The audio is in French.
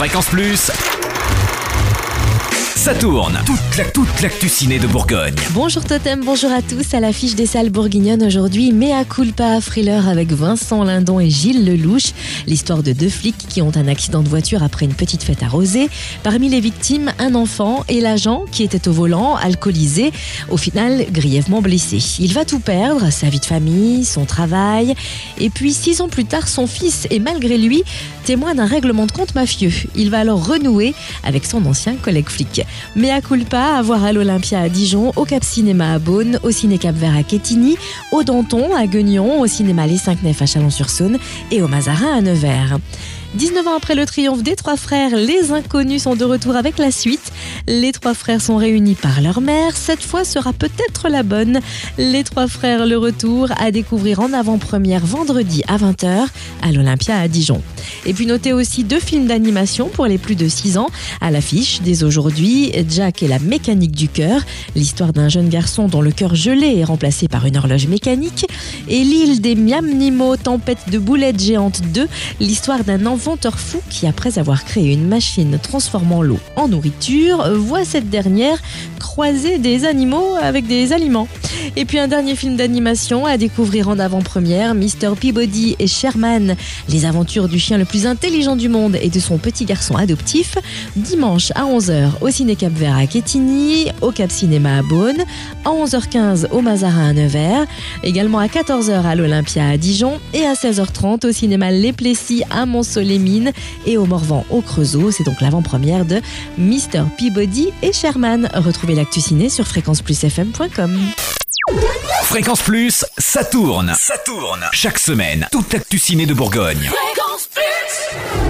Fréquence Plus. Ça tourne. Toute la toute l'actu ciné de Bourgogne. Bonjour Totem, bonjour à tous. À l'affiche des salles bourguignonnes aujourd'hui, Mea culpa thriller avec Vincent Lindon et Gilles Lelouch. L'histoire de deux flics qui ont un accident de voiture après une petite fête arrosée. Parmi les victimes, un enfant et l'agent qui était au volant, alcoolisé, au final grièvement blessé. Il va tout perdre, sa vie de famille, son travail. Et puis six ans plus tard, son fils est malgré lui témoin d'un règlement de compte mafieux. Il va alors renouer avec son ancien collègue flic. Mea culpa à voir à l'Olympia à Dijon, au Cap Cinéma à Beaune, au Ciné Cap Vert à Quetigny, au Danton à Guignon, au Cinéma Les 5 Nefs à Chalon-sur-Saône et au Mazarin à Nevers. 19 ans après le triomphe des trois frères, les inconnus sont de retour avec la suite. Les trois frères sont réunis par leur mère. Cette fois sera peut-être la bonne. Les trois frères, le retour à découvrir en avant-première vendredi à 20h à l'Olympia à Dijon. Et puis notez aussi deux films d'animation pour les plus de 6 ans à l'affiche dès aujourd'hui. Jack et la mécanique du cœur, l'histoire d'un jeune garçon dont le cœur gelé est remplacé par une horloge mécanique. Et l'île des Miam Nimo, tempête de boulettes géantes 2, l'histoire d'un inventeur fou qui, après avoir créé une machine transformant l'eau en nourriture, voit cette dernière croiser des animaux avec des aliments. Et puis un dernier film d'animation à découvrir en avant-première, Mr. Peabody et Sherman, les aventures du chien le plus intelligent du monde et de son petit garçon adoptif, dimanche à 11h au Ciné Cap Vert à Quetigny, au Cap Cinéma à Beaune, à 11h15 au Mazarin à Nevers, également à 14h à l'Olympia à Dijon et à 16h30 au cinéma Les Plessis à Mont-Soleil-Mines et au Morvan au Creusot. C'est donc l'avant-première de Mr. Peabody et Sherman. Retrouvez l'actu ciné sur fréquenceplusfm.com. Fréquence Plus, ça tourne. Ça tourne. Chaque semaine, toute l'actu ciné de Bourgogne. Fréquence Plus